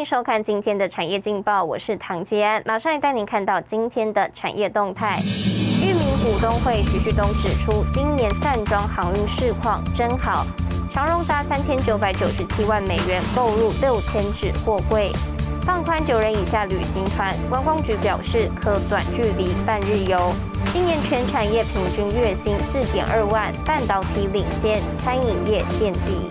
迎收看今天的产业劲报，我是唐杰安，马上带您看到今天的产业动态。裕民股东会徐旭东指出，今年散装航运市况真好，长荣砸三千九百九十七万美元购入六千纸货柜，放宽九人以下旅行团。观光局表示，可短距离半日游。今年全产业平均月薪四点二万，半导体领先，餐饮业垫底。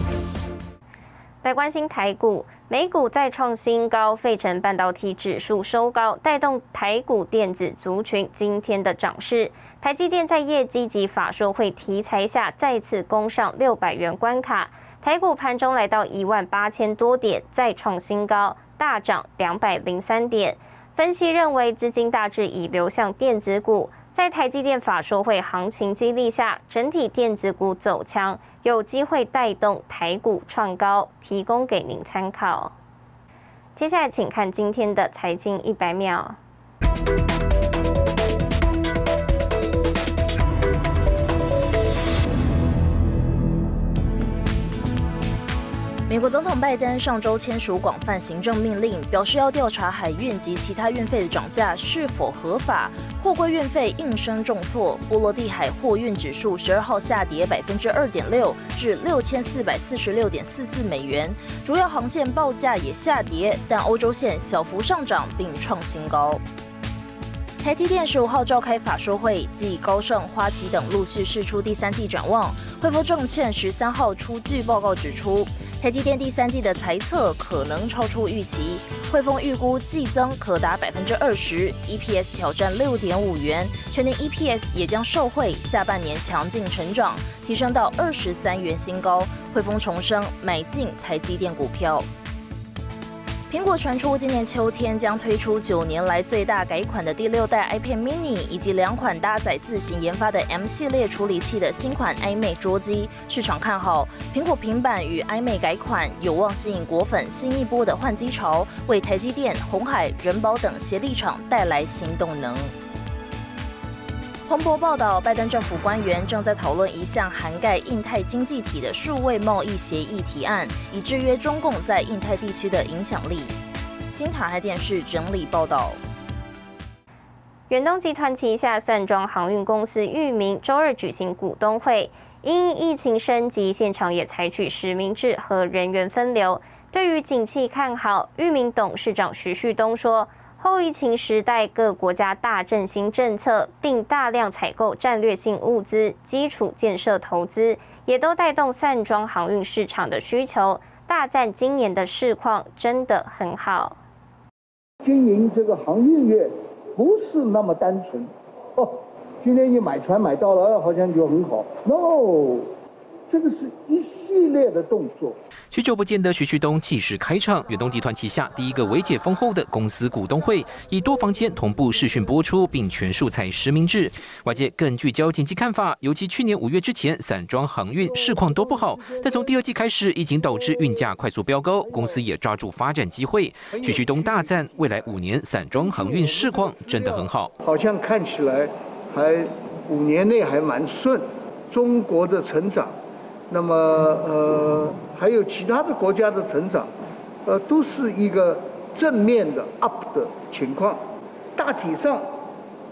来关心台股，美股再创新高，费城半导体指数收高，带动台股电子族群今天的涨势。台积电在业绩及法说会题材下，再次攻上六百元关卡，台股盘中来到一万八千多点，再创新高，大涨两百零三点。分析认为，资金大致已流向电子股。在台积电法说会行情激励下，整体电子股走强，有机会带动台股创高，提供给您参考。接下来，请看今天的财经一百秒。美国总统拜登上周签署广泛行政命令，表示要调查海运及其他运费的涨价是否合法。货柜运费应声重挫，波罗的海货运指数十二号下跌百分之二点六，至六千四百四十六点四四美元。主要航线报价也下跌，但欧洲线小幅上涨并创新高。台积电十五号召开法说会，继高盛、花旗等陆续释出第三季展望。汇丰证券十三号出具报告指出。台积电第三季的财测可能超出预期，汇丰预估季增可达百分之二十，EPS 挑战六点五元，全年 EPS 也将受惠下半年强劲成长，提升到二十三元新高。汇丰重生买进台积电股票。苹果传出今年秋天将推出九年来最大改款的第六代 iPad mini，以及两款搭载自行研发的 M 系列处理器的新款 iMac 桌机。市场看好苹果平板与 iMac 改款，有望吸引果粉新一波的换机潮，为台积电、红海、人保等协力厂带来新动能。彭博报道，拜登政府官员正在讨论一项涵盖印太经济体的数位贸易协议提案，以制约中共在印太地区的影响力。新台海电视整理报道。远东集团旗下散装航运公司裕民周二举行股东会，因疫情升级，现场也采取实名制和人员分流。对于景气看好，裕民董事长徐旭东说。后疫情时代，各国家大振兴政策，并大量采购战略性物资、基础建设投资，也都带动散装航运市场的需求。大赞今年的市况真的很好。经营这个航运业不是那么单纯哦。今天你买船买到了，好像就很好。No，这个是一系列的动作。许久不见的徐旭东气势开场，远东集团旗下第一个微解封后的公司股东会，以多房间同步视讯播出，并全数采实名制。外界更聚焦经济看法，尤其去年五月之前，散装航运市况都不好，但从第二季开始，疫情导致运价快速飙高，公司也抓住发展机会。徐旭东大赞，未来五年散装航运市况真的很好，好像看起来还五年内还蛮顺，中国的成长。那么，呃，还有其他的国家的成长，呃，都是一个正面的 up 的情况。大体上，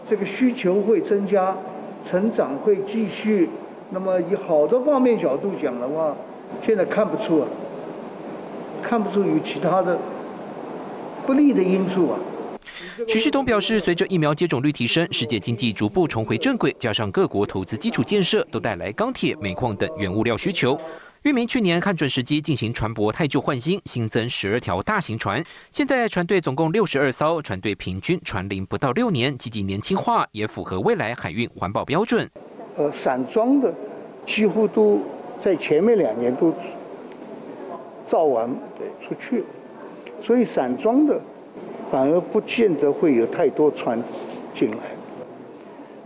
这个需求会增加，成长会继续。那么，以好的方面角度讲的话，现在看不出啊，看不出有其他的不利的因素啊。徐旭东表示，随着疫苗接种率提升，世界经济逐步重回正轨，加上各国投资基础建设，都带来钢铁、煤矿等原物料需求。裕民去年看准时机进行船舶太旧换新，新增十二条大型船，现在船队总共六十二艘，船队平均船龄不到六年，积极年轻化，也符合未来海运环保标准。呃，散装的几乎都在前面两年都造完出去，所以散装的。反而不见得会有太多船进来，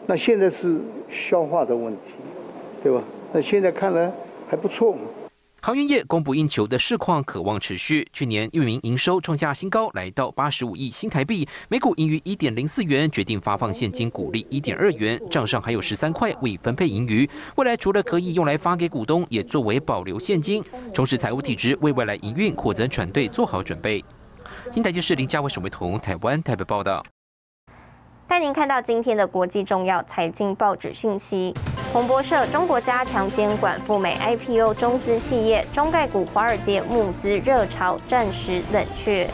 那现在是消化的问题，对吧？那现在看来还不错嘛。航运业供不应求的市况渴望持续。去年运营营收创下新高，来到八十五亿新台币，每股盈余一点零四元，决定发放现金股利一点二元，账上还有十三块未分配盈余。未来除了可以用来发给股东，也作为保留现金，充实财务体质，为未来营运扩增船队做好准备。新台就是林家伟、沈伟彤，台湾台北报道。带您看到今天的国际重要财经报纸信息。彭博社：中国加强监管赴美 IPO 中资企业，中概股华尔街募资热潮暂时冷却。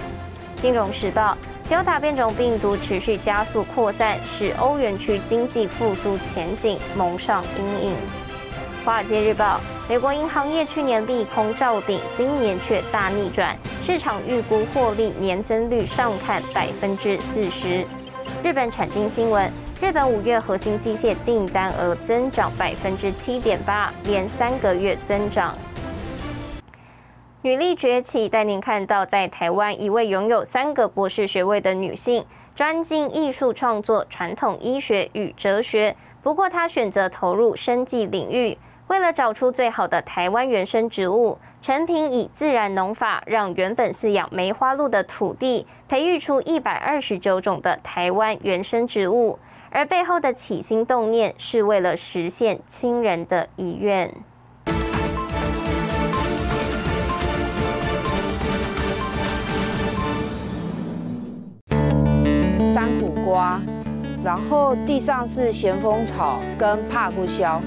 金融时报：Delta 变种病毒持续加速扩散，使欧元区经济复苏前景蒙上阴影。华尔街日报：美国银行业去年利空照顶，今年却大逆转，市场预估获利年增率上看百分之四十。日本产经新闻：日本五月核心机械订单额增长百分之七点八，连三个月增长。女力崛起，带您看到在台湾一位拥有三个博士学位的女性，专精艺术创作、传统医学与哲学。不过，她选择投入生计领域。为了找出最好的台湾原生植物，陈平以自然农法让原本饲养梅花鹿的土地培育出一百二十九种的台湾原生植物，而背后的起心动念是为了实现亲人的遗愿。山苦瓜，然后地上是咸丰草跟帕布肖。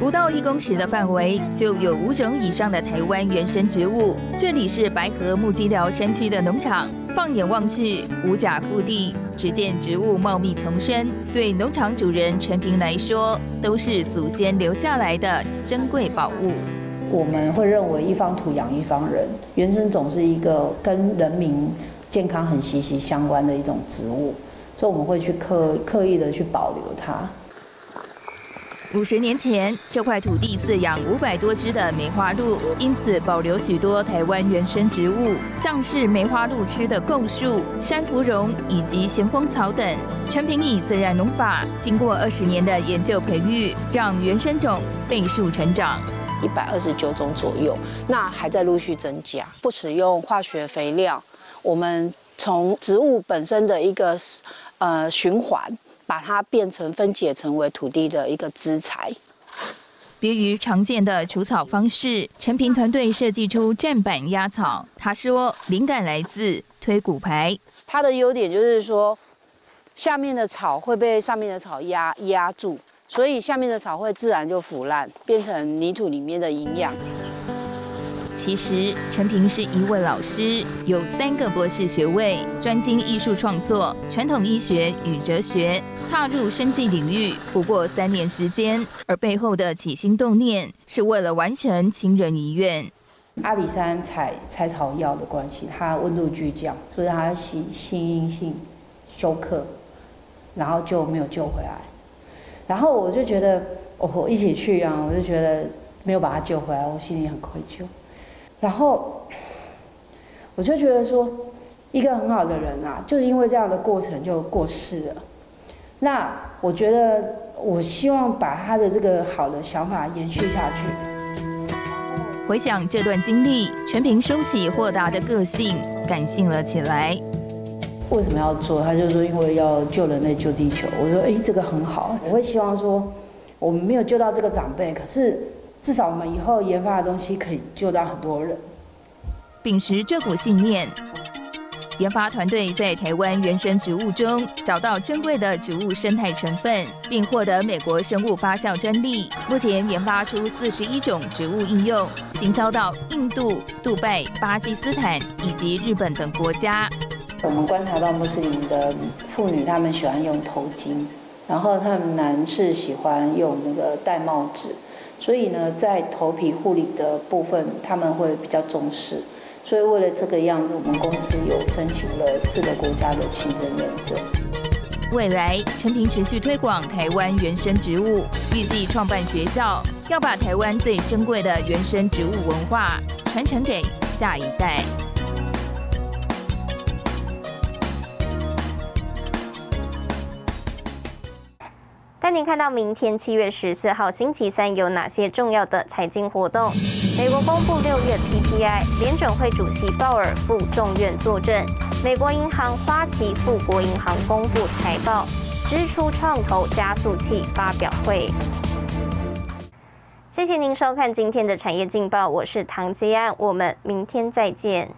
不到一公尺的范围，就有五种以上的台湾原生植物。这里是白河木基寮山区的农场，放眼望去，五甲覆地，只见植物茂密丛生。对农场主人陈平来说，都是祖先留下来的珍贵宝物。我们会认为一方土养一方人，原生种是一个跟人民健康很息息相关的一种植物，所以我们会去刻刻意的去保留它。五十年前，这块土地饲养五百多只的梅花鹿，因此保留许多台湾原生植物，像是梅花鹿吃的构树、山芙蓉以及咸丰草等。陈平以自然农法，经过二十年的研究培育，让原生种倍数成长，一百二十九种左右，那还在陆续增加。不使用化学肥料，我们从植物本身的一个呃循环。把它变成分解成为土地的一个资材。别于常见的除草方式，陈平团队设计出站板压草。他说，灵感来自推骨牌。它的优点就是说，下面的草会被上面的草压压住，所以下面的草会自然就腐烂，变成泥土里面的营养。其实，陈平是一位老师，有三个博士学位，专精艺术创作、传统医学与哲学，踏入生计领域不过三年时间，而背后的起心动念是为了完成亲人遗愿。阿里山采采草药的关系，它温度巨降，所以它心心因性休克，然后就没有救回来。然后我就觉得，我一起去啊，我就觉得没有把他救回来，我心里很愧疚。然后，我就觉得说，一个很好的人啊，就是因为这样的过程就过世了。那我觉得，我希望把他的这个好的想法延续下去。回想这段经历，全凭收起豁达的个性，感性了起来。为什么要做？他就说，因为要救人类、救地球。我说，哎，这个很好。我会希望说，我们没有救到这个长辈，可是。至少我们以后研发的东西可以救到很多人。秉持这股信念，研发团队在台湾原生植物中找到珍贵的植物生态成分，并获得美国生物发酵专利。目前研发出四十一种植物应用，行销到印度、杜拜、巴基斯坦以及日本等国家。我们观察到穆斯林的妇女，她们喜欢用头巾，然后她们男士喜欢用那个戴帽子。所以呢，在头皮护理的部分，他们会比较重视。所以为了这个样子，我们公司有申请了四个国家的清真认证。未来，陈平持续推广台湾原生植物，预计创办学校，要把台湾最珍贵的原生植物文化传承给下一代。带您看到明天七月十四号星期三有哪些重要的财经活动？美国公布六月 PPI，联准会主席鲍尔赴众院作证。美国银行花旗富国银行公布财报，支出创投加速器发表会。谢谢您收看今天的产业劲报，我是唐吉安，我们明天再见。